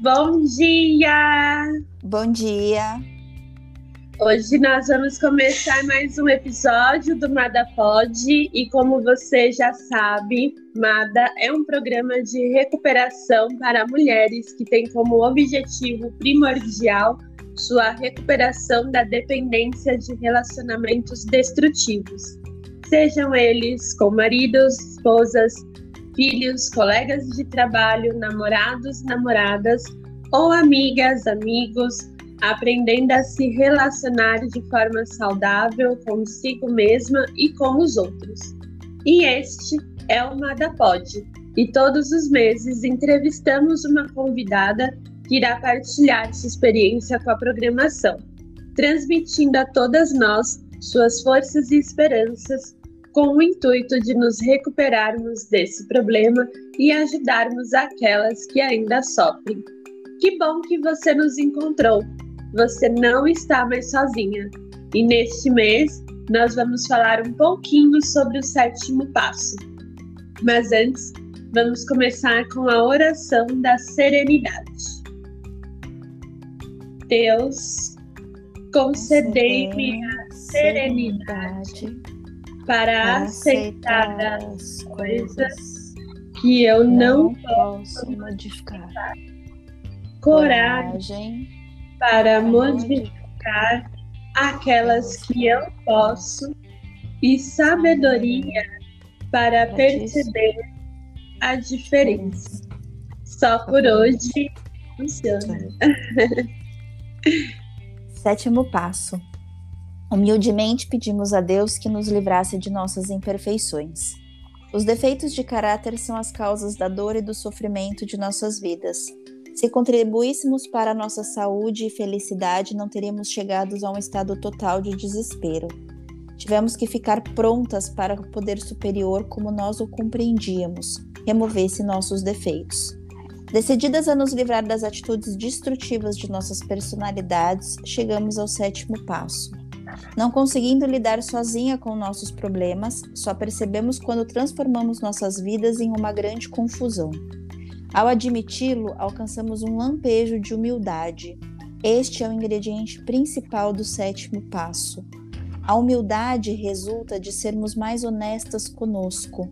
Bom dia! Bom dia! Hoje nós vamos começar mais um episódio do Mada Pod e como você já sabe, Mada é um programa de recuperação para mulheres que tem como objetivo primordial sua recuperação da dependência de relacionamentos destrutivos, sejam eles com maridos, esposas, filhos, colegas de trabalho, namorados, namoradas ou amigas, amigos, aprendendo a se relacionar de forma saudável consigo mesma e com os outros. E este é o Mada Pod. E todos os meses entrevistamos uma convidada que irá partilhar sua experiência com a programação, transmitindo a todas nós suas forças e esperanças com o intuito de nos recuperarmos desse problema e ajudarmos aquelas que ainda sofrem. Que bom que você nos encontrou! Você não está mais sozinha. E neste mês nós vamos falar um pouquinho sobre o sétimo passo. Mas antes, vamos começar com a oração da serenidade. Deus, concedei-me a serenidade para aceitar as coisas que eu não posso modificar. Coragem para modificar aquelas que eu posso e sabedoria para perceber a diferença. Só por hoje funciona. Sétimo passo. Humildemente pedimos a Deus que nos livrasse de nossas imperfeições. Os defeitos de caráter são as causas da dor e do sofrimento de nossas vidas. Se contribuíssemos para a nossa saúde e felicidade, não teríamos chegado a um estado total de desespero. Tivemos que ficar prontas para o poder superior como nós o compreendíamos, removesse nossos defeitos. Decididas a nos livrar das atitudes destrutivas de nossas personalidades, chegamos ao sétimo passo. Não conseguindo lidar sozinha com nossos problemas, só percebemos quando transformamos nossas vidas em uma grande confusão. Ao admiti-lo, alcançamos um lampejo de humildade. Este é o ingrediente principal do sétimo passo. A humildade resulta de sermos mais honestas conosco.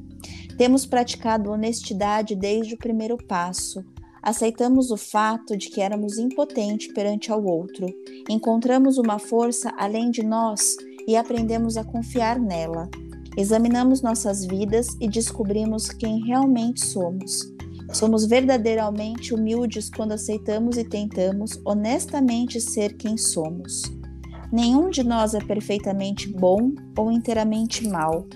Temos praticado honestidade desde o primeiro passo. Aceitamos o fato de que éramos impotentes perante ao outro. Encontramos uma força além de nós e aprendemos a confiar nela. Examinamos nossas vidas e descobrimos quem realmente somos. Somos verdadeiramente humildes quando aceitamos e tentamos honestamente ser quem somos. Nenhum de nós é perfeitamente bom ou inteiramente mal.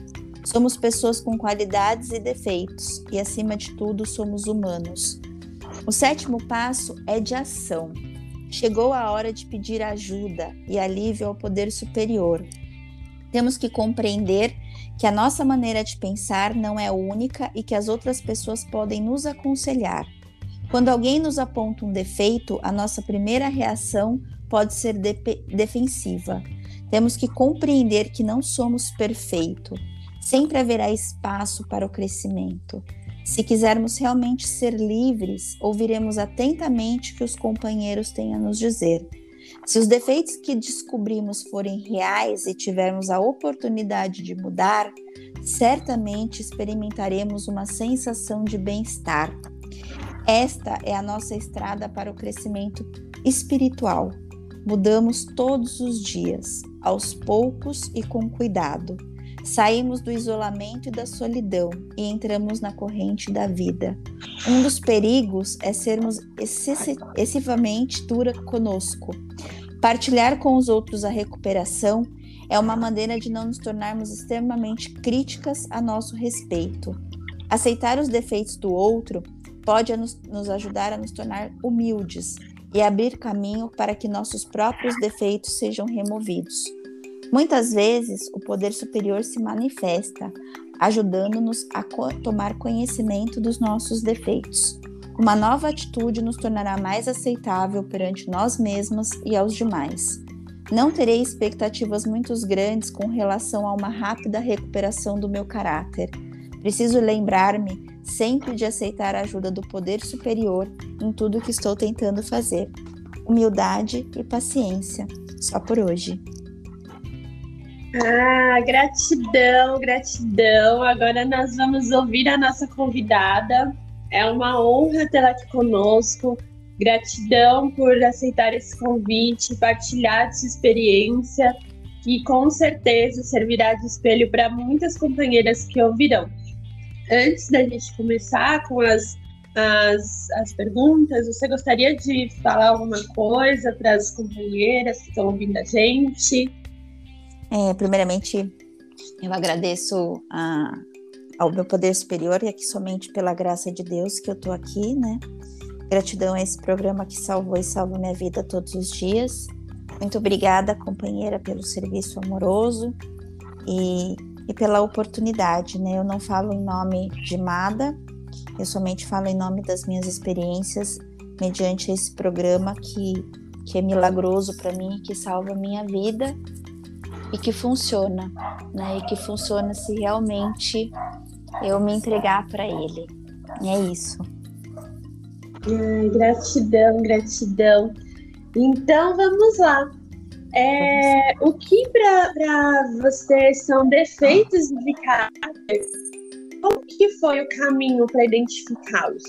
Somos pessoas com qualidades e defeitos e, acima de tudo, somos humanos. O sétimo passo é de ação. Chegou a hora de pedir ajuda e alívio ao poder superior. Temos que compreender que a nossa maneira de pensar não é única e que as outras pessoas podem nos aconselhar. Quando alguém nos aponta um defeito, a nossa primeira reação pode ser de defensiva. Temos que compreender que não somos perfeitos. Sempre haverá espaço para o crescimento. Se quisermos realmente ser livres, ouviremos atentamente o que os companheiros têm a nos dizer. Se os defeitos que descobrimos forem reais e tivermos a oportunidade de mudar, certamente experimentaremos uma sensação de bem-estar. Esta é a nossa estrada para o crescimento espiritual. Mudamos todos os dias, aos poucos e com cuidado. Saímos do isolamento e da solidão e entramos na corrente da vida. Um dos perigos é sermos excessivamente dura conosco. Partilhar com os outros a recuperação é uma maneira de não nos tornarmos extremamente críticas a nosso respeito. Aceitar os defeitos do outro pode nos, ajudar a nos tornar humildes e abrir caminho para que nossos próprios defeitos sejam removidos. Muitas vezes, o poder superior se manifesta, ajudando-nos a co tomar conhecimento dos nossos defeitos. Uma nova atitude nos tornará mais aceitável perante nós mesmos e aos demais. Não terei expectativas muito grandes com relação a uma rápida recuperação do meu caráter. Preciso lembrar-me sempre de aceitar a ajuda do poder superior em tudo que estou tentando fazer. Humildade e paciência. Só por hoje. Ah, gratidão, gratidão. Agora nós vamos ouvir a nossa convidada. É uma honra tê-la aqui conosco. Gratidão por aceitar esse convite, partilhar sua experiência, que com certeza servirá de espelho para muitas companheiras que ouvirão. Antes da gente começar com as, as, as perguntas, você gostaria de falar alguma coisa para as companheiras que estão ouvindo a gente? É, primeiramente, eu agradeço a, ao meu poder superior e aqui somente pela graça de Deus que eu estou aqui, né? Gratidão a esse programa que salvou e salva minha vida todos os dias. Muito obrigada, companheira, pelo serviço amoroso e, e pela oportunidade, né? Eu não falo em nome de Mada, eu somente falo em nome das minhas experiências mediante esse programa que, que é milagroso para mim, que salva minha vida e que funciona, né? E que funciona se realmente eu me entregar para ele. E é isso. Ai, gratidão, gratidão. Então vamos lá. É, o que para você são defeitos de caráter? Qual que foi o caminho para identificá-los?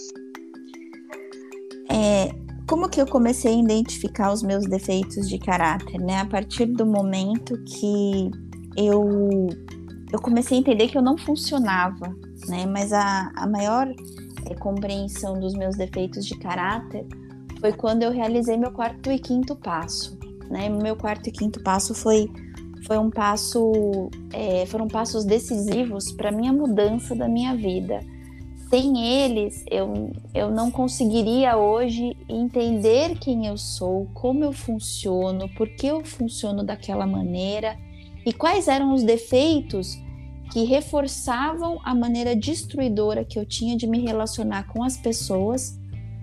É, como que eu comecei a identificar os meus defeitos de caráter, né? A partir do momento que eu eu comecei a entender que eu não funcionava, né? Mas a, a maior é, compreensão dos meus defeitos de caráter foi quando eu realizei meu quarto e quinto passo, né? Meu quarto e quinto passo foi foi um passo é, foram passos decisivos para minha mudança da minha vida sem eles, eu, eu não conseguiria hoje entender quem eu sou, como eu funciono, por que eu funciono daquela maneira e quais eram os defeitos que reforçavam a maneira destruidora que eu tinha de me relacionar com as pessoas,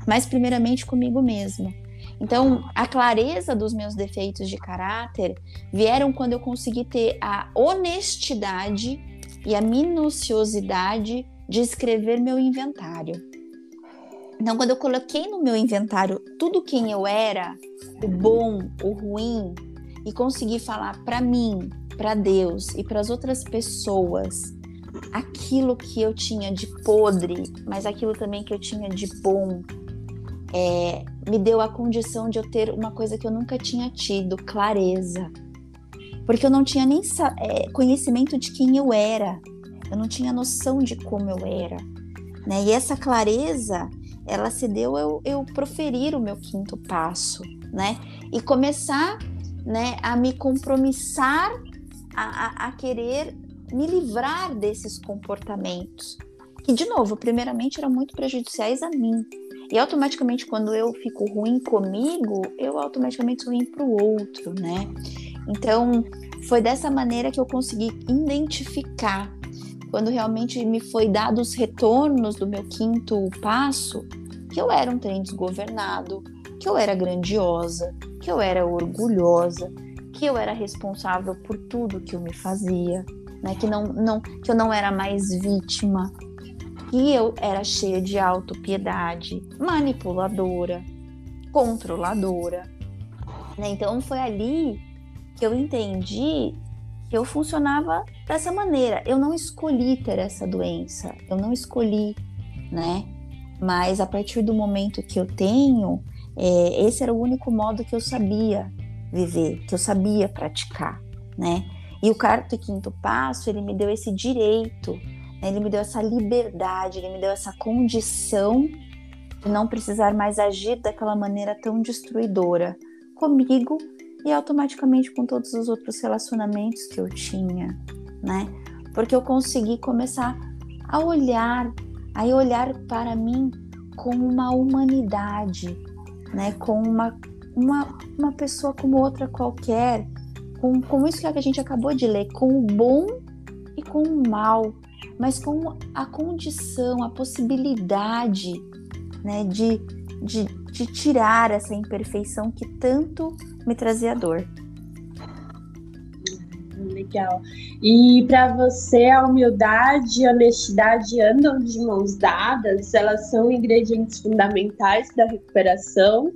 mas primeiramente comigo mesma. Então, a clareza dos meus defeitos de caráter vieram quando eu consegui ter a honestidade e a minuciosidade de escrever meu inventário. Então, quando eu coloquei no meu inventário tudo quem eu era, o bom, o ruim, e consegui falar para mim, para Deus e para as outras pessoas aquilo que eu tinha de podre, mas aquilo também que eu tinha de bom, é, me deu a condição de eu ter uma coisa que eu nunca tinha tido, clareza. Porque eu não tinha nem é, conhecimento de quem eu era eu não tinha noção de como eu era. Né? E essa clareza, ela se deu eu, eu proferir o meu quinto passo, né? E começar né, a me compromissar a, a, a querer me livrar desses comportamentos. Que, de novo, primeiramente eram muito prejudiciais a mim. E automaticamente, quando eu fico ruim comigo, eu automaticamente sou ruim para o outro, né? Então, foi dessa maneira que eu consegui identificar quando realmente me foi dado os retornos do meu quinto passo, que eu era um trem desgovernado, que eu era grandiosa, que eu era orgulhosa, que eu era responsável por tudo que eu me fazia, né? que, não, não, que eu não era mais vítima, que eu era cheia de autopiedade, manipuladora, controladora. Né? Então foi ali que eu entendi eu funcionava dessa maneira. Eu não escolhi ter essa doença, eu não escolhi, né? Mas a partir do momento que eu tenho, é, esse era o único modo que eu sabia viver, que eu sabia praticar, né? E o quarto e quinto passo, ele me deu esse direito, né? ele me deu essa liberdade, ele me deu essa condição de não precisar mais agir daquela maneira tão destruidora comigo e automaticamente com todos os outros relacionamentos que eu tinha, né? Porque eu consegui começar a olhar, a olhar para mim com uma humanidade, né? Com uma, uma, uma pessoa como outra qualquer, com, com isso que a gente acabou de ler, com o bom e com o mal, mas com a condição, a possibilidade, né? De, de, de tirar essa imperfeição que tanto me trazia dor. Legal. E para você, a humildade e a honestidade andam de mãos dadas? Elas são ingredientes fundamentais da recuperação?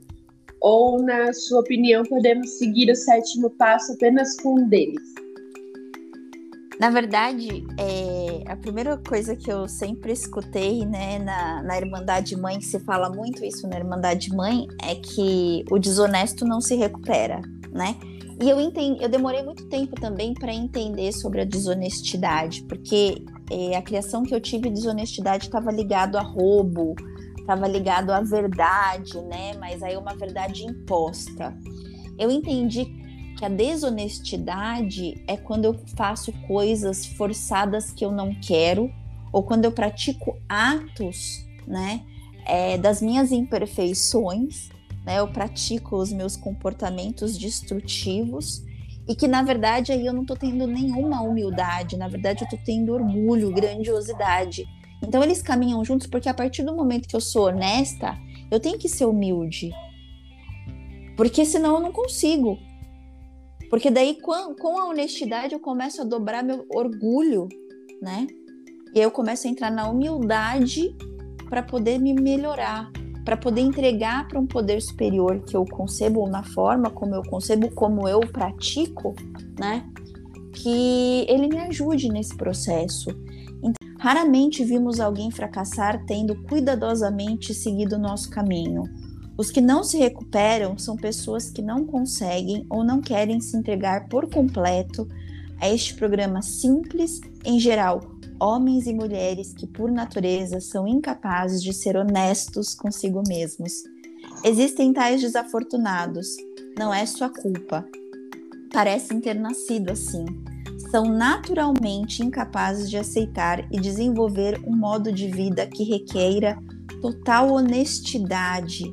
Ou, na sua opinião, podemos seguir o sétimo passo apenas com um deles? Na verdade, é, a primeira coisa que eu sempre escutei né, na, na Irmandade Mãe, que se fala muito isso na Irmandade Mãe, é que o desonesto não se recupera, né? E eu entendi, eu demorei muito tempo também para entender sobre a desonestidade, porque é, a criação que eu tive de desonestidade estava ligado a roubo, estava ligado à verdade, né? Mas aí uma verdade imposta. Eu entendi que a desonestidade é quando eu faço coisas forçadas que eu não quero, ou quando eu pratico atos, né, é, das minhas imperfeições, né, eu pratico os meus comportamentos destrutivos e que na verdade aí eu não estou tendo nenhuma humildade, na verdade eu estou tendo orgulho, grandiosidade. Então eles caminham juntos porque a partir do momento que eu sou honesta, eu tenho que ser humilde. Porque senão eu não consigo. Porque daí, com, com a honestidade, eu começo a dobrar meu orgulho, né? E aí eu começo a entrar na humildade para poder me melhorar, para poder entregar para um poder superior que eu concebo na forma como eu concebo, como eu pratico, né? Que ele me ajude nesse processo. Então, raramente vimos alguém fracassar tendo cuidadosamente seguido o nosso caminho. Os que não se recuperam são pessoas que não conseguem ou não querem se entregar por completo a este programa simples, em geral, homens e mulheres que, por natureza, são incapazes de ser honestos consigo mesmos. Existem tais desafortunados, não é sua culpa. Parecem ter nascido assim. São naturalmente incapazes de aceitar e desenvolver um modo de vida que requeira total honestidade,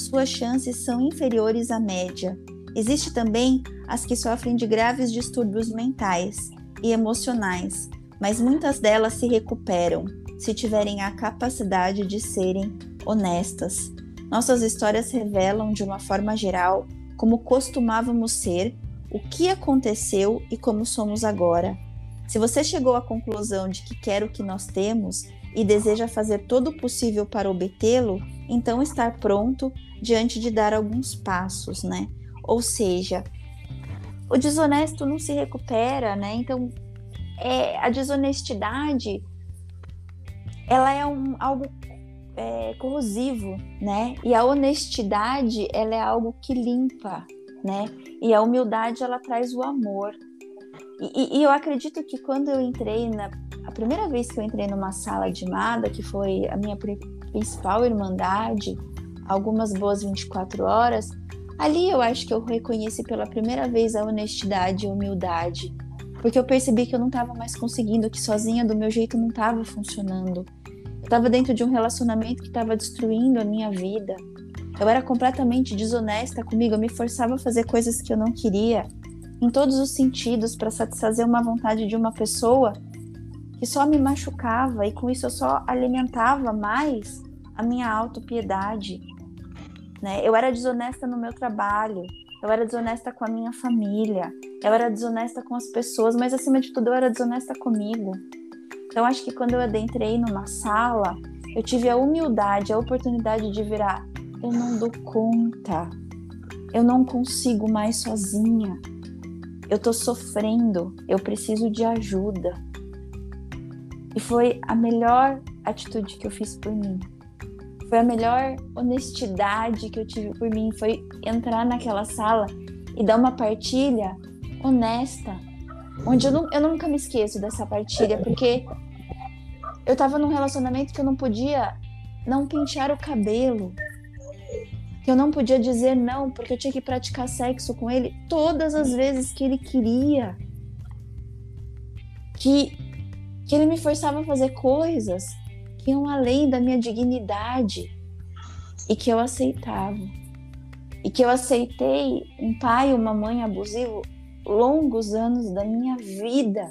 suas chances são inferiores à média. Existe também as que sofrem de graves distúrbios mentais e emocionais, mas muitas delas se recuperam se tiverem a capacidade de serem honestas. Nossas histórias revelam, de uma forma geral, como costumávamos ser, o que aconteceu e como somos agora. Se você chegou à conclusão de que quer o que nós temos e deseja fazer todo o possível para obtê-lo, então estar pronto diante de dar alguns passos, né? Ou seja, o desonesto não se recupera, né? Então, é, a desonestidade, ela é um, algo é, corrosivo, né? E a honestidade, ela é algo que limpa, né? E a humildade, ela traz o amor. E, e, e eu acredito que quando eu entrei na a primeira vez que eu entrei numa sala de Mada, que foi a minha principal irmandade, algumas boas 24 horas, ali eu acho que eu reconheci pela primeira vez a honestidade e a humildade, porque eu percebi que eu não estava mais conseguindo, que sozinha do meu jeito não estava funcionando. Eu estava dentro de um relacionamento que estava destruindo a minha vida. Eu era completamente desonesta comigo, eu me forçava a fazer coisas que eu não queria, em todos os sentidos, para satisfazer uma vontade de uma pessoa que só me machucava e com isso eu só alimentava mais a minha autopiedade. Né? Eu era desonesta no meu trabalho, eu era desonesta com a minha família, eu era desonesta com as pessoas, mas acima de tudo eu era desonesta comigo. Então acho que quando eu adentrei numa sala, eu tive a humildade, a oportunidade de virar, eu não dou conta. Eu não consigo mais sozinha. Eu tô sofrendo, eu preciso de ajuda. E foi a melhor atitude que eu fiz por mim. Foi a melhor honestidade que eu tive por mim. Foi entrar naquela sala e dar uma partilha honesta. Onde eu, não, eu nunca me esqueço dessa partilha, porque eu tava num relacionamento que eu não podia não pentear o cabelo. Que eu não podia dizer não, porque eu tinha que praticar sexo com ele todas as vezes que ele queria. Que que ele me forçava a fazer coisas que iam além da minha dignidade e que eu aceitava. E que eu aceitei um pai ou uma mãe abusivo longos anos da minha vida.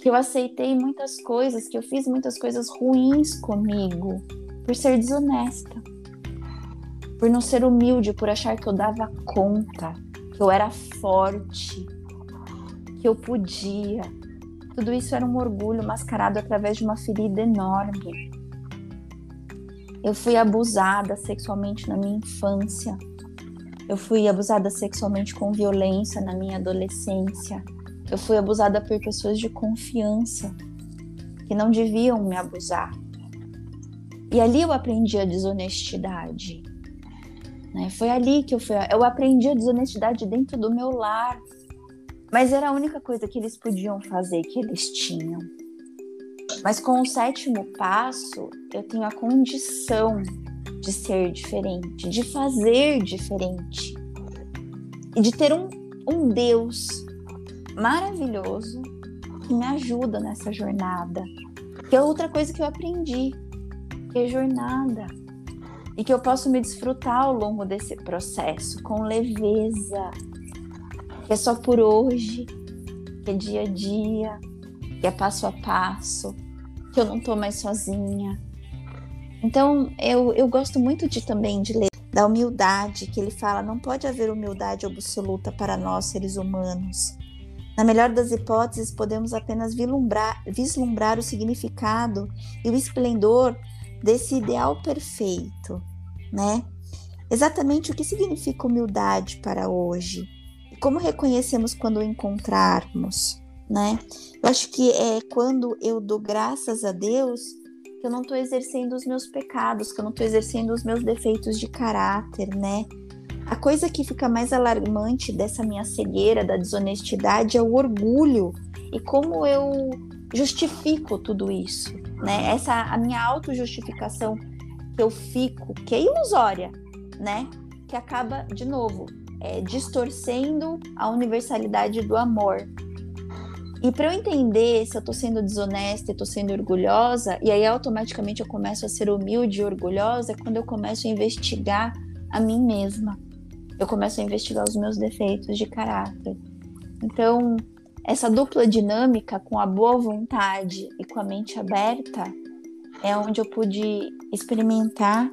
Que eu aceitei muitas coisas, que eu fiz muitas coisas ruins comigo por ser desonesta. Por não ser humilde, por achar que eu dava conta, que eu era forte, que eu podia. Tudo isso era um orgulho mascarado através de uma ferida enorme. Eu fui abusada sexualmente na minha infância. Eu fui abusada sexualmente com violência na minha adolescência. Eu fui abusada por pessoas de confiança que não deviam me abusar. E ali eu aprendi a desonestidade. Né? Foi ali que eu fui. Eu aprendi a desonestidade dentro do meu lar. Mas era a única coisa que eles podiam fazer, que eles tinham. Mas com o sétimo passo, eu tenho a condição de ser diferente, de fazer diferente. E de ter um, um Deus maravilhoso que me ajuda nessa jornada. Que é outra coisa que eu aprendi, que é jornada. E que eu posso me desfrutar ao longo desse processo com leveza. Que é só por hoje, que é dia a dia, que é passo a passo, que eu não tô mais sozinha. Então, eu, eu gosto muito de também de ler da humildade, que ele fala, não pode haver humildade absoluta para nós seres humanos. Na melhor das hipóteses, podemos apenas vislumbrar, vislumbrar o significado e o esplendor desse ideal perfeito, né? Exatamente o que significa humildade para hoje como reconhecemos quando o encontrarmos, né? Eu acho que é quando eu dou graças a Deus que eu não estou exercendo os meus pecados, que eu não estou exercendo os meus defeitos de caráter, né? A coisa que fica mais alarmante dessa minha cegueira, da desonestidade, é o orgulho e como eu justifico tudo isso, né? Essa a minha autojustificação que eu fico, que é ilusória, né? Que acaba de novo é, distorcendo a universalidade do amor. E para eu entender se eu estou sendo desonesta e estou sendo orgulhosa, e aí automaticamente eu começo a ser humilde e orgulhosa, é quando eu começo a investigar a mim mesma eu começo a investigar os meus defeitos de caráter. Então, essa dupla dinâmica com a boa vontade e com a mente aberta é onde eu pude experimentar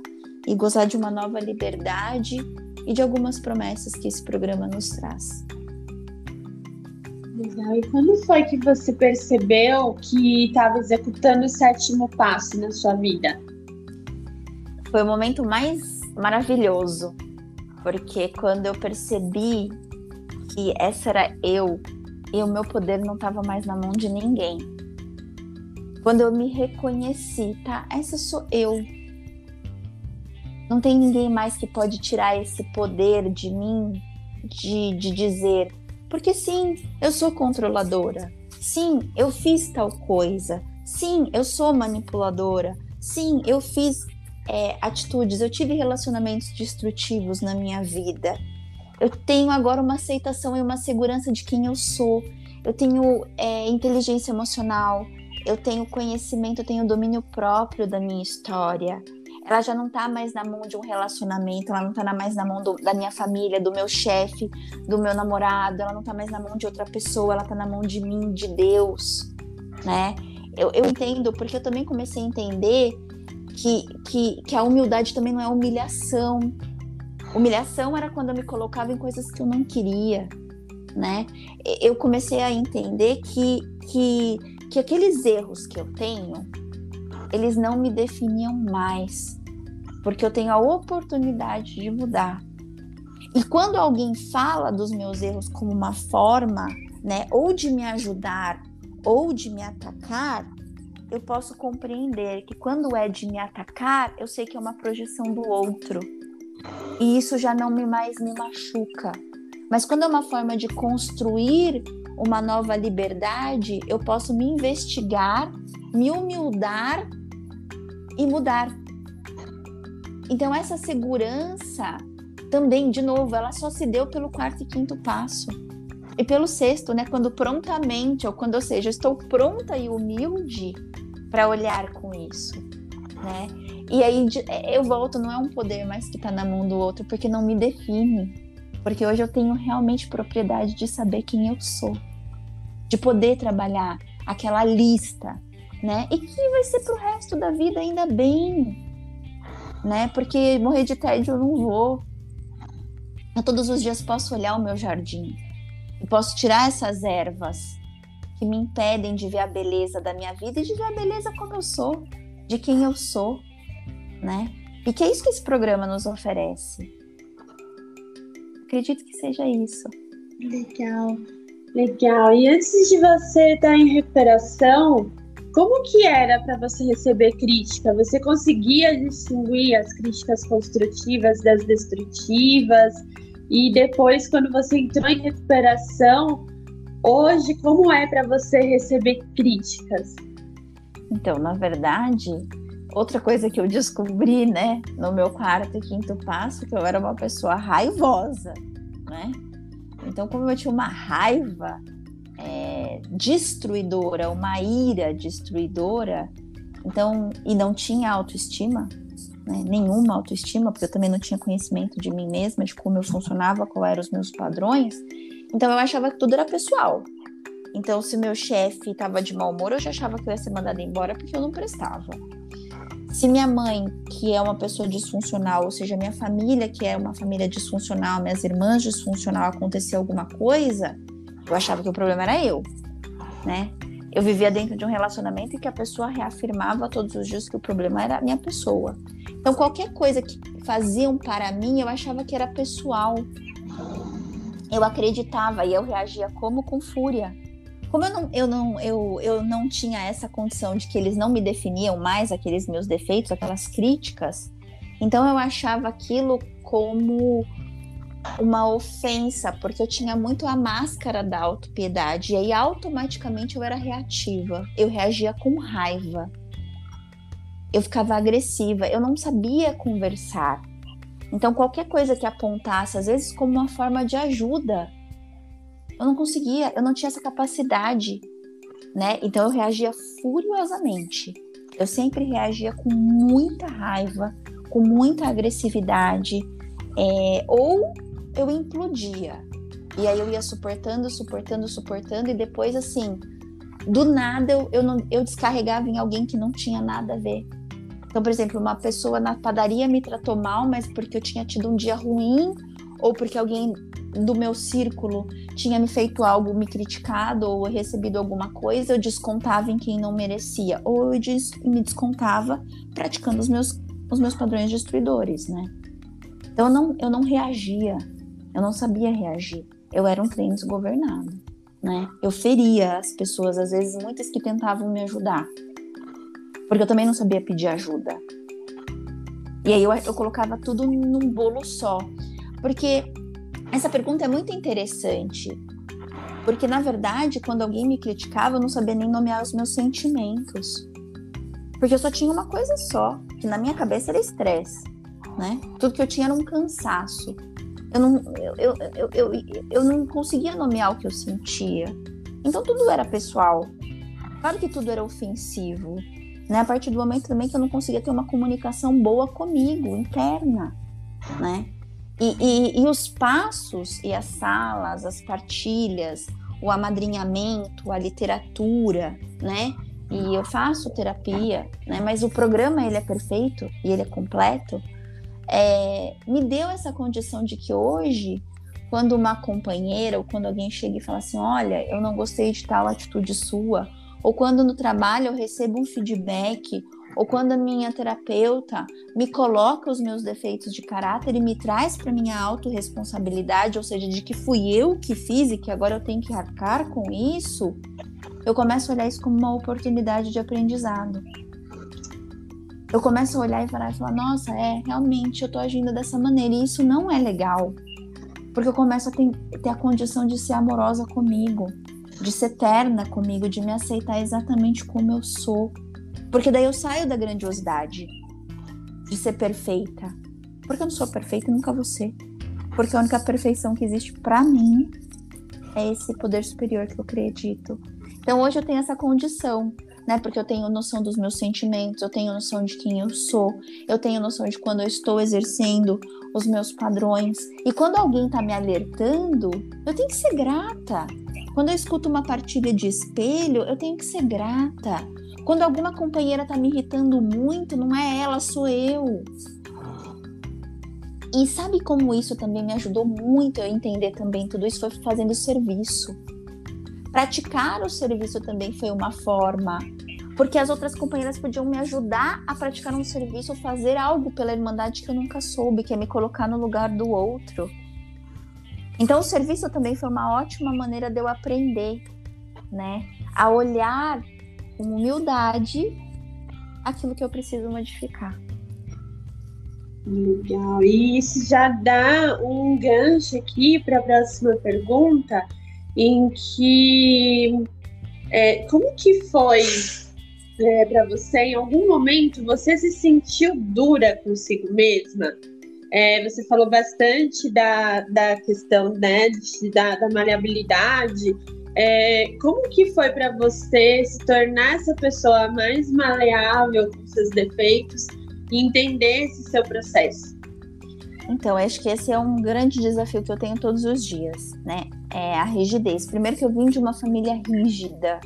e gozar de uma nova liberdade e de algumas promessas que esse programa nos traz. Legal. E quando foi que você percebeu que estava executando o sétimo passo na sua vida? Foi o momento mais maravilhoso porque quando eu percebi que essa era eu e o meu poder não estava mais na mão de ninguém. Quando eu me reconheci, tá? Essa sou eu. Não tem ninguém mais que pode tirar esse poder de mim de, de dizer, porque sim, eu sou controladora. Sim, eu fiz tal coisa. Sim, eu sou manipuladora. Sim, eu fiz é, atitudes, eu tive relacionamentos destrutivos na minha vida. Eu tenho agora uma aceitação e uma segurança de quem eu sou. Eu tenho é, inteligência emocional, eu tenho conhecimento, eu tenho domínio próprio da minha história. Ela já não está mais na mão de um relacionamento, ela não está mais na mão do, da minha família, do meu chefe, do meu namorado, ela não está mais na mão de outra pessoa, ela está na mão de mim, de Deus, né? Eu, eu entendo, porque eu também comecei a entender que, que, que a humildade também não é humilhação. Humilhação era quando eu me colocava em coisas que eu não queria, né? Eu comecei a entender que, que, que aqueles erros que eu tenho, eles não me definiam mais, porque eu tenho a oportunidade de mudar. E quando alguém fala dos meus erros como uma forma, né, ou de me ajudar ou de me atacar, eu posso compreender que quando é de me atacar, eu sei que é uma projeção do outro. E isso já não me mais me machuca. Mas quando é uma forma de construir uma nova liberdade, eu posso me investigar, me humildar e mudar. Então essa segurança também, de novo, ela só se deu pelo quarto e quinto passo. E pelo sexto, né? Quando prontamente, ou quando, ou seja, estou pronta e humilde para olhar com isso, né? E aí é, eu volto, não é um poder mais que está na mão do outro, porque não me define. Porque hoje eu tenho realmente propriedade de saber quem eu sou, de poder trabalhar aquela lista, né? E que vai ser pro resto da vida ainda bem, né? Porque morrer de tédio eu não vou. Eu todos os dias posso olhar o meu jardim. E posso tirar essas ervas que me impedem de ver a beleza da minha vida e de ver a beleza como eu sou, de quem eu sou, né? E que é isso que esse programa nos oferece. Acredito que seja isso. Legal, legal. E antes de você estar em recuperação, como que era para você receber crítica? Você conseguia distinguir as críticas construtivas das destrutivas? E depois, quando você entrou em recuperação, hoje, como é para você receber críticas? Então, na verdade, outra coisa que eu descobri, né, no meu quarto e quinto passo, que eu era uma pessoa raivosa, né? Então, como eu tinha uma raiva é, destruidora, uma ira destruidora, então, e não tinha autoestima, né, nenhuma autoestima, porque eu também não tinha conhecimento de mim mesma, de como eu funcionava, quais eram os meus padrões, então eu achava que tudo era pessoal. Então, se meu chefe estava de mau humor, eu já achava que eu ia ser mandada embora porque eu não prestava. Se minha mãe, que é uma pessoa disfuncional, ou seja, minha família, que é uma família disfuncional, minhas irmãs disfuncional, acontecia alguma coisa, eu achava que o problema era eu, né? Eu vivia dentro de um relacionamento em que a pessoa reafirmava todos os dias que o problema era a minha pessoa. Então, qualquer coisa que faziam para mim, eu achava que era pessoal. Eu acreditava e eu reagia como com fúria. Como eu não, eu, não, eu, eu não tinha essa condição de que eles não me definiam mais, aqueles meus defeitos, aquelas críticas, então eu achava aquilo como uma ofensa, porque eu tinha muito a máscara da autopiedade, e aí automaticamente eu era reativa, eu reagia com raiva, eu ficava agressiva, eu não sabia conversar. Então, qualquer coisa que apontasse, às vezes, como uma forma de ajuda, eu não conseguia, eu não tinha essa capacidade, né? Então, eu reagia furiosamente. Eu sempre reagia com muita raiva, com muita agressividade, é, ou eu implodia. E aí eu ia suportando, suportando, suportando, e depois, assim, do nada eu, eu, não, eu descarregava em alguém que não tinha nada a ver. Então, por exemplo, uma pessoa na padaria me tratou mal, mas porque eu tinha tido um dia ruim, ou porque alguém do meu círculo tinha me feito algo, me criticado, ou recebido alguma coisa, eu descontava em quem não merecia, ou eu des me descontava praticando os meus, os meus padrões destruidores, né? Então, eu não, eu não reagia, eu não sabia reagir. Eu era um trem desgovernado, né? Eu feria as pessoas, às vezes, muitas que tentavam me ajudar. Porque eu também não sabia pedir ajuda. E aí eu, eu colocava tudo num bolo só. Porque essa pergunta é muito interessante. Porque, na verdade, quando alguém me criticava, eu não sabia nem nomear os meus sentimentos. Porque eu só tinha uma coisa só, que na minha cabeça era estresse, né? Tudo que eu tinha era um cansaço. Eu não, eu, eu, eu, eu, não conseguia nomear o que eu sentia. Então tudo era pessoal. Claro que tudo era ofensivo né? A partir do momento também que eu não conseguia ter uma comunicação boa comigo, interna, né? E, e, e os passos e as salas, as partilhas, o amadrinhamento, a literatura, né? E eu faço terapia, né? Mas o programa ele é perfeito e ele é completo. É, me deu essa condição de que hoje, quando uma companheira ou quando alguém chega e fala assim, olha, eu não gostei de tal atitude sua, ou quando no trabalho eu recebo um feedback, ou quando a minha terapeuta me coloca os meus defeitos de caráter e me traz para minha autorresponsabilidade, ou seja, de que fui eu que fiz e que agora eu tenho que arcar com isso, eu começo a olhar isso como uma oportunidade de aprendizado. Eu começo a olhar e falar, e falar nossa, é, realmente eu estou agindo dessa maneira e isso não é legal. Porque eu começo a ter, ter a condição de ser amorosa comigo de ser terna comigo, de me aceitar exatamente como eu sou. Porque daí eu saio da grandiosidade de ser perfeita. Porque eu não sou perfeita e nunca vou ser. Porque a única perfeição que existe para mim é esse poder superior que eu acredito. Então hoje eu tenho essa condição né? Porque eu tenho noção dos meus sentimentos, eu tenho noção de quem eu sou, eu tenho noção de quando eu estou exercendo os meus padrões. E quando alguém está me alertando, eu tenho que ser grata. Quando eu escuto uma partilha de espelho, eu tenho que ser grata. Quando alguma companheira está me irritando muito, não é ela, sou eu. E sabe como isso também me ajudou muito a entender também tudo isso? Foi fazendo serviço. Praticar o serviço também foi uma forma, porque as outras companheiras podiam me ajudar a praticar um serviço, fazer algo pela Irmandade que eu nunca soube, que é me colocar no lugar do outro. Então, o serviço também foi uma ótima maneira de eu aprender, né? A olhar com humildade aquilo que eu preciso modificar. Legal. E isso já dá um gancho aqui para a próxima pergunta, em que é, como que foi é, para você, em algum momento, você se sentiu dura consigo mesma? É, você falou bastante da, da questão né, de, da, da maleabilidade. É, como que foi para você se tornar essa pessoa mais maleável com seus defeitos e entender esse seu processo? Então, acho que esse é um grande desafio que eu tenho todos os dias, né? É a rigidez. Primeiro que eu vim de uma família rígida,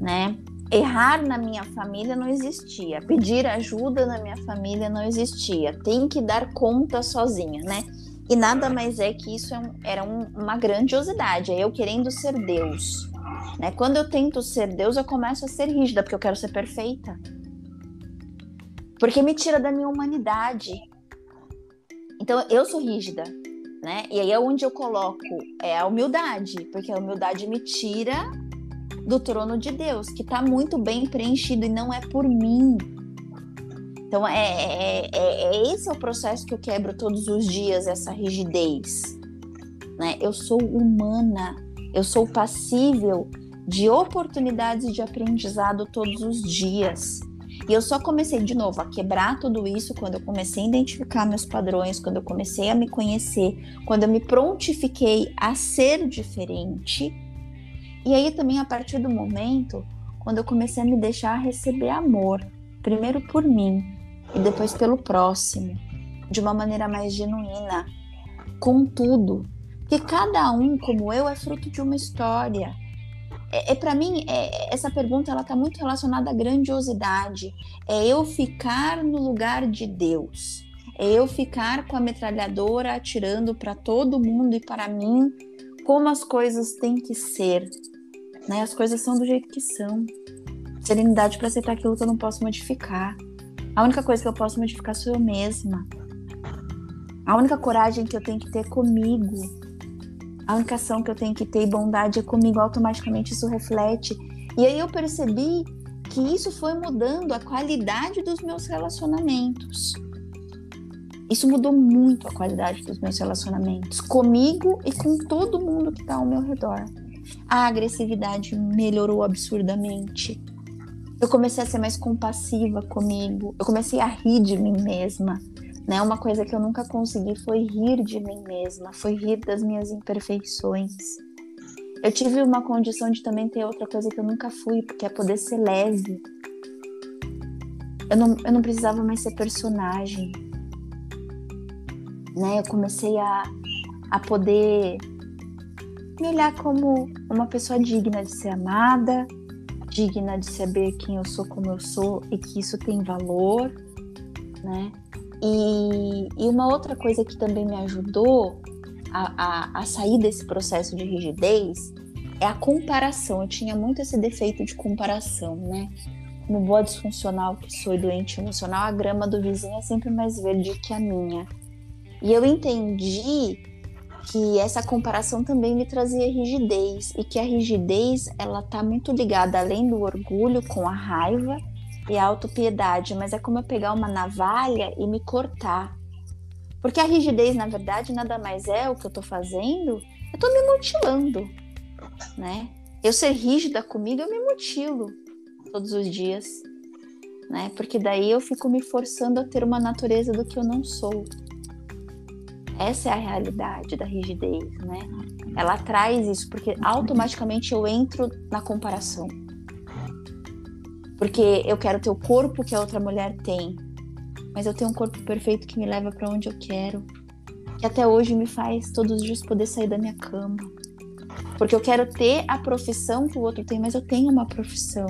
né? Errar na minha família não existia, pedir ajuda na minha família não existia. Tem que dar conta sozinha, né? E nada mais é que isso é um, era um, uma grandiosidade, é eu querendo ser Deus. Né? Quando eu tento ser Deus, eu começo a ser rígida, porque eu quero ser perfeita. Porque me tira da minha humanidade. Então eu sou rígida, né? E aí é onde eu coloco é a humildade, porque a humildade me tira do trono de Deus, que está muito bem preenchido e não é por mim. Então é, é, é, é, esse é o processo que eu quebro todos os dias, essa rigidez. Né? Eu sou humana, eu sou passível de oportunidades de aprendizado todos os dias. E eu só comecei de novo a quebrar tudo isso quando eu comecei a identificar meus padrões, quando eu comecei a me conhecer, quando eu me prontifiquei a ser diferente. E aí também a partir do momento quando eu comecei a me deixar receber amor, primeiro por mim e depois pelo próximo, de uma maneira mais genuína, com tudo, que cada um como eu é fruto de uma história é, é para mim é, essa pergunta ela está muito relacionada à grandiosidade. É eu ficar no lugar de Deus. É eu ficar com a metralhadora atirando para todo mundo e para mim como as coisas têm que ser. Né? As coisas são do jeito que são. Serenidade para aceitar aquilo que eu não posso modificar. A única coisa que eu posso modificar sou eu mesma. A única coragem que eu tenho que ter comigo a única que eu tenho que ter bondade é comigo, automaticamente isso reflete. E aí eu percebi que isso foi mudando a qualidade dos meus relacionamentos. Isso mudou muito a qualidade dos meus relacionamentos, comigo e com todo mundo que está ao meu redor. A agressividade melhorou absurdamente. Eu comecei a ser mais compassiva comigo. Eu comecei a rir de mim mesma. Né? Uma coisa que eu nunca consegui foi rir de mim mesma, foi rir das minhas imperfeições. Eu tive uma condição de também ter outra coisa que eu nunca fui, porque é poder ser leve. Eu não, eu não precisava mais ser personagem. Né? Eu comecei a, a poder me olhar como uma pessoa digna de ser amada, digna de saber quem eu sou, como eu sou e que isso tem valor, né? E, e uma outra coisa que também me ajudou a, a, a sair desse processo de rigidez é a comparação. Eu tinha muito esse defeito de comparação, né? Como boa disfuncional que sou e doente emocional, a grama do vizinho é sempre mais verde que a minha. E eu entendi que essa comparação também me trazia rigidez e que a rigidez ela tá muito ligada além do orgulho com a raiva e a autopiedade, mas é como eu pegar uma navalha e me cortar. Porque a rigidez, na verdade, nada mais é o que eu tô fazendo, eu tô me mutilando, né? Eu ser rígida comigo, eu me mutilo todos os dias, né? Porque daí eu fico me forçando a ter uma natureza do que eu não sou. Essa é a realidade da rigidez, né? Ela traz isso porque automaticamente eu entro na comparação. Porque eu quero ter o corpo que a outra mulher tem, mas eu tenho um corpo perfeito que me leva para onde eu quero, que até hoje me faz todos os dias poder sair da minha cama. Porque eu quero ter a profissão que o outro tem, mas eu tenho uma profissão.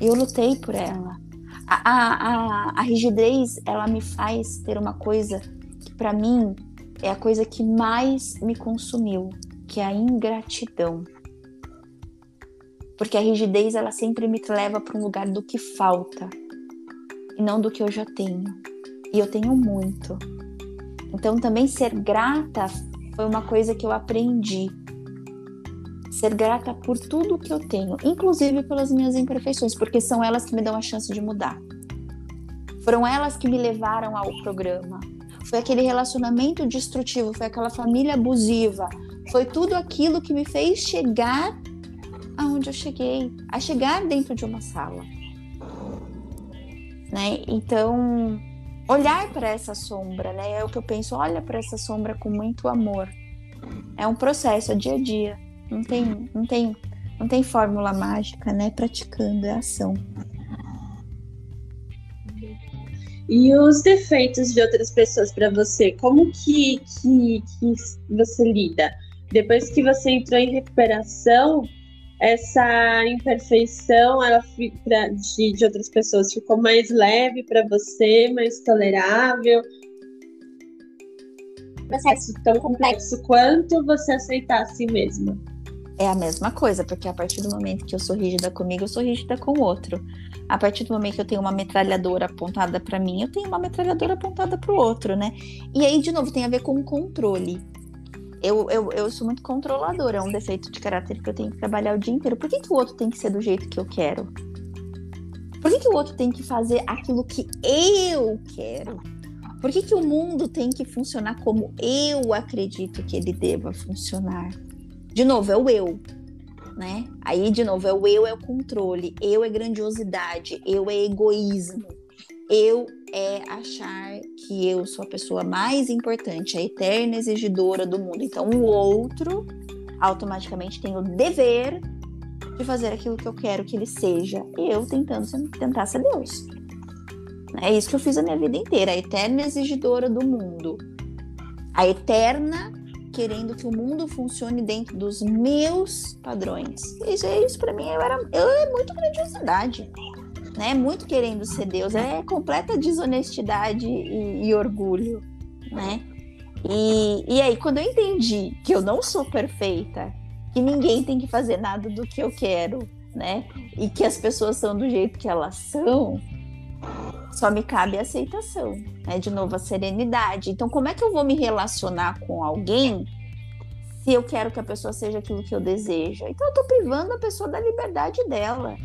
Eu lutei por ela. A, a, a, rigidez, ela me faz ter uma coisa que, para mim, é a coisa que mais me consumiu, que é a ingratidão. Porque a rigidez, ela sempre me leva para um lugar do que falta e não do que eu já tenho. E eu tenho muito. Então, também ser grata foi uma coisa que eu aprendi. Ser grata por tudo que eu tenho, inclusive pelas minhas imperfeições, porque são elas que me dão a chance de mudar. Foram elas que me levaram ao programa. Foi aquele relacionamento destrutivo, foi aquela família abusiva, foi tudo aquilo que me fez chegar aonde eu cheguei, a chegar dentro de uma sala. Né? Então, olhar para essa sombra, né? É o que eu penso, olha para essa sombra com muito amor. É um processo, é dia a dia. Não tem, não tem, não tem fórmula mágica, né? Praticando é ação. E os defeitos de outras pessoas para você, como que, que, que você lida? Depois que você entrou em recuperação, essa imperfeição ela de, de outras pessoas ficou mais leve para você, mais tolerável? Processo tão complexo quanto você aceitar a si mesma. É a mesma coisa, porque a partir do momento que eu sou rígida comigo, eu sou rígida com o outro. A partir do momento que eu tenho uma metralhadora apontada para mim, eu tenho uma metralhadora apontada para o outro, né? E aí, de novo, tem a ver com controle eu, eu, eu sou muito controladora, é um defeito de caráter que eu tenho que trabalhar o dia inteiro. Por que, que o outro tem que ser do jeito que eu quero? Por que, que o outro tem que fazer aquilo que eu quero? Por que, que o mundo tem que funcionar como eu acredito que ele deva funcionar? De novo, é o eu, né? Aí, de novo, é o eu, é o controle, eu é grandiosidade, eu é egoísmo, eu é achar que eu sou a pessoa mais importante, a eterna exigidora do mundo. Então, o outro automaticamente tem o dever de fazer aquilo que eu quero que ele seja. E eu tentando tentar ser Deus. É isso que eu fiz a minha vida inteira, a eterna exigidora do mundo. A eterna querendo que o mundo funcione dentro dos meus padrões. Isso, isso para mim eu era, eu, é muito grandiosidade né? Muito querendo ser Deus, é completa desonestidade e, e orgulho, né? E, e aí, quando eu entendi que eu não sou perfeita, que ninguém tem que fazer nada do que eu quero, né? E que as pessoas são do jeito que elas são, só me cabe a aceitação, né? De novo, a serenidade. Então, como é que eu vou me relacionar com alguém se eu quero que a pessoa seja aquilo que eu desejo? Então, eu tô privando a pessoa da liberdade dela.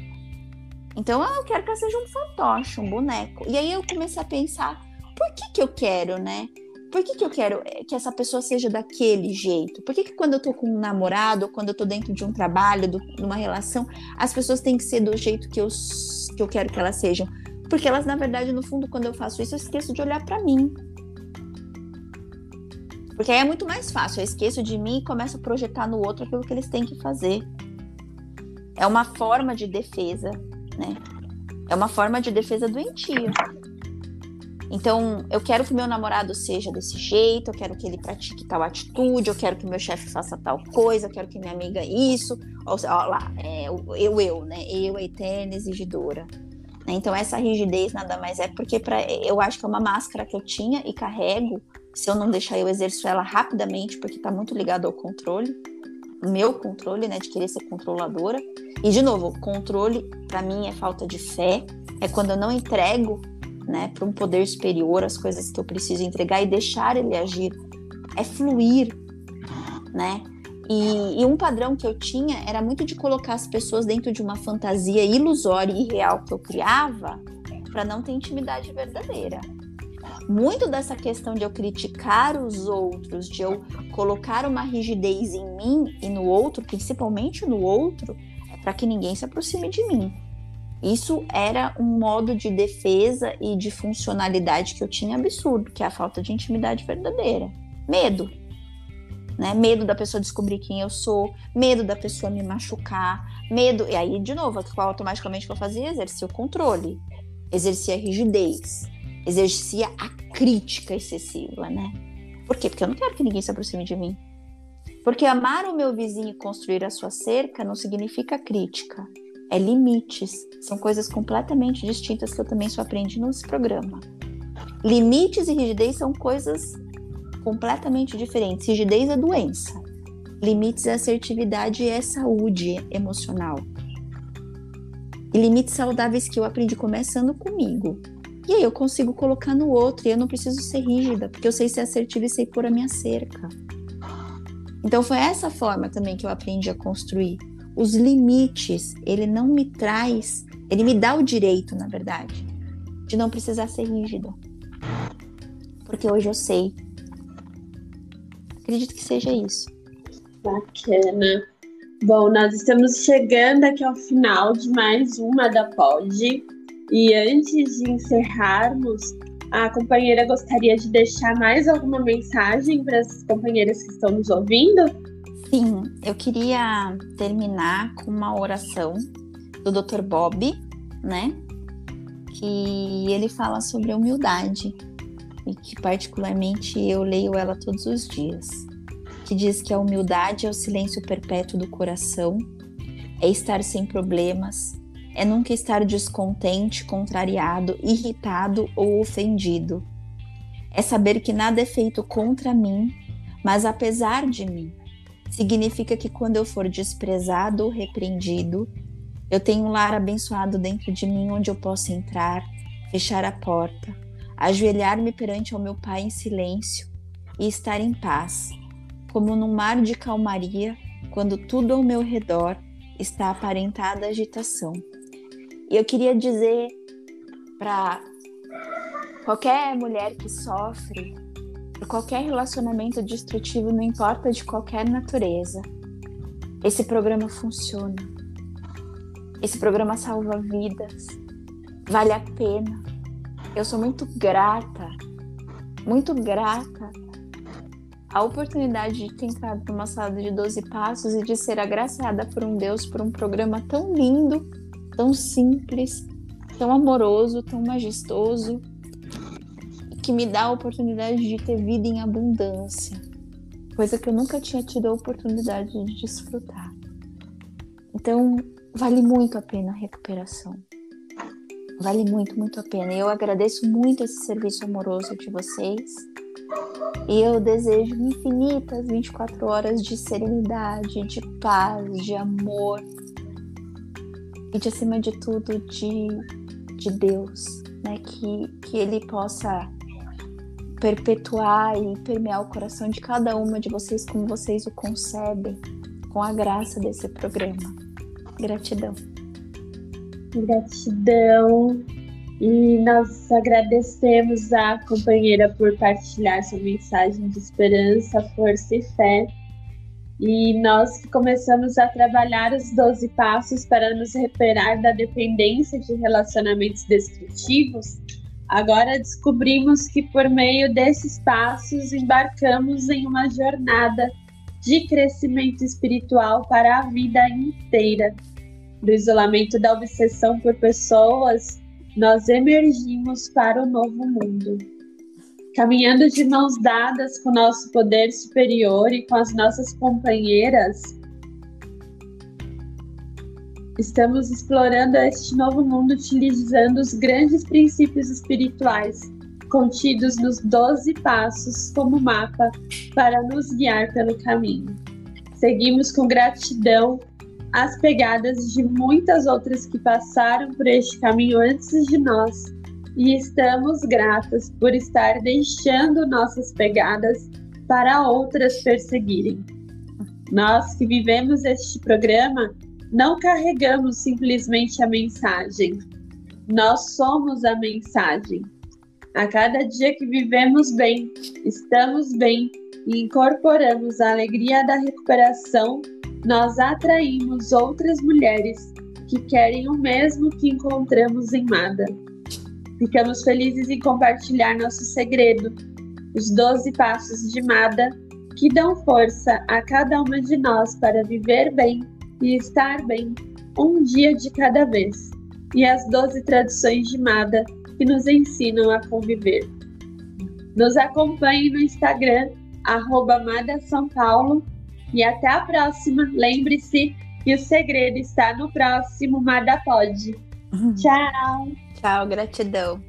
Então eu quero que ela seja um fantoche, um boneco. E aí eu comecei a pensar, por que que eu quero, né? Por que, que eu quero eh, que essa pessoa seja daquele jeito? Por que, que quando eu tô com um namorado, ou quando eu tô dentro de um trabalho, de uma relação, as pessoas têm que ser do jeito que eu, que eu quero que elas sejam? Porque elas, na verdade, no fundo, quando eu faço isso, eu esqueço de olhar para mim. Porque aí é muito mais fácil. Eu esqueço de mim e começo a projetar no outro aquilo que eles têm que fazer. É uma forma de defesa né? É uma forma de defesa doentia. Então, eu quero que meu namorado seja desse jeito, eu quero que ele pratique tal atitude, eu quero que meu chefe faça tal coisa, eu quero que minha amiga isso. Ó lá, é, eu, eu, né? Eu, eterna exigidora. Né? Então, essa rigidez nada mais é porque pra, eu acho que é uma máscara que eu tinha e carrego. Se eu não deixar, eu exerço ela rapidamente, porque está muito ligado ao controle meu controle, né, de querer ser controladora. E de novo, controle para mim é falta de fé, é quando eu não entrego, né, para um poder superior as coisas que eu preciso entregar e deixar ele agir. É fluir, né? E, e, um padrão que eu tinha era muito de colocar as pessoas dentro de uma fantasia ilusória e irreal que eu criava para não ter intimidade verdadeira muito dessa questão de eu criticar os outros, de eu colocar uma rigidez em mim e no outro, principalmente no outro, é para que ninguém se aproxime de mim. Isso era um modo de defesa e de funcionalidade que eu tinha absurdo, que é a falta de intimidade verdadeira. Medo. Né? Medo da pessoa descobrir quem eu sou, medo da pessoa me machucar, medo. E aí, de novo, automaticamente o que eu fazia? Exercia o controle, exercia a rigidez exercia a crítica excessiva, né? Por quê? Porque eu não quero que ninguém se aproxime de mim. Porque amar o meu vizinho e construir a sua cerca não significa crítica. é limites. São coisas completamente distintas que eu também só aprendi nesse programa. Limites e rigidez são coisas completamente diferentes. Rigidez é doença. Limites é assertividade e é saúde emocional. E limites saudáveis que eu aprendi começando comigo. E aí eu consigo colocar no outro e eu não preciso ser rígida, porque eu sei ser assertiva e sei pôr a minha cerca. Então foi essa forma também que eu aprendi a construir. Os limites, ele não me traz, ele me dá o direito, na verdade, de não precisar ser rígida. Porque hoje eu sei. Acredito que seja isso. Bacana. Bom, nós estamos chegando aqui ao final de mais uma da POD. E antes de encerrarmos, a companheira gostaria de deixar mais alguma mensagem para as companheiras que estão nos ouvindo? Sim, eu queria terminar com uma oração do Dr. Bob, né? Que ele fala sobre humildade e que particularmente eu leio ela todos os dias. Que diz que a humildade é o silêncio perpétuo do coração, é estar sem problemas, é nunca estar descontente, contrariado, irritado ou ofendido. É saber que nada é feito contra mim, mas apesar de mim. Significa que quando eu for desprezado ou repreendido, eu tenho um lar abençoado dentro de mim onde eu posso entrar, fechar a porta, ajoelhar-me perante ao meu Pai em silêncio e estar em paz, como num mar de calmaria, quando tudo ao meu redor está aparentada agitação. E eu queria dizer para qualquer mulher que sofre, por qualquer relacionamento destrutivo, não importa de qualquer natureza, esse programa funciona. Esse programa salva vidas. Vale a pena. Eu sou muito grata, muito grata a oportunidade de ter entrado numa sala de 12 passos e de ser agraciada por um Deus por um programa tão lindo tão simples, tão amoroso, tão majestoso, que me dá a oportunidade de ter vida em abundância, coisa que eu nunca tinha tido a oportunidade de desfrutar. Então, vale muito a pena a recuperação. Vale muito, muito a pena. E eu agradeço muito esse serviço amoroso de vocês. E eu desejo infinitas 24 horas de serenidade, de paz, de amor, e de acima de tudo de, de Deus, né? Que, que Ele possa perpetuar e permear o coração de cada uma de vocês como vocês o concebem, com a graça desse programa. Gratidão. Gratidão. E nós agradecemos a companheira por partilhar sua mensagem de esperança, força e fé e nós que começamos a trabalhar os 12 passos para nos recuperar da dependência de relacionamentos destrutivos, agora descobrimos que por meio desses passos embarcamos em uma jornada de crescimento espiritual para a vida inteira. Do isolamento da obsessão por pessoas, nós emergimos para o novo mundo caminhando de mãos dadas com o nosso poder superior e com as nossas companheiras, estamos explorando este novo mundo utilizando os grandes princípios espirituais contidos nos 12 passos como mapa para nos guiar pelo caminho. Seguimos com gratidão as pegadas de muitas outras que passaram por este caminho antes de nós e estamos gratas por estar deixando nossas pegadas para outras perseguirem. Nós que vivemos este programa não carregamos simplesmente a mensagem, nós somos a mensagem. A cada dia que vivemos bem, estamos bem e incorporamos a alegria da recuperação, nós atraímos outras mulheres que querem o mesmo que encontramos em Mada. Ficamos felizes em compartilhar nosso segredo, os 12 passos de Mada, que dão força a cada uma de nós para viver bem e estar bem, um dia de cada vez, e as 12 tradições de Mada que nos ensinam a conviver. Nos acompanhe no Instagram, arroba Mada São Paulo, e até a próxima. Lembre-se, E o segredo está no próximo Mada Pod. Tchau. Tchau, gratidão.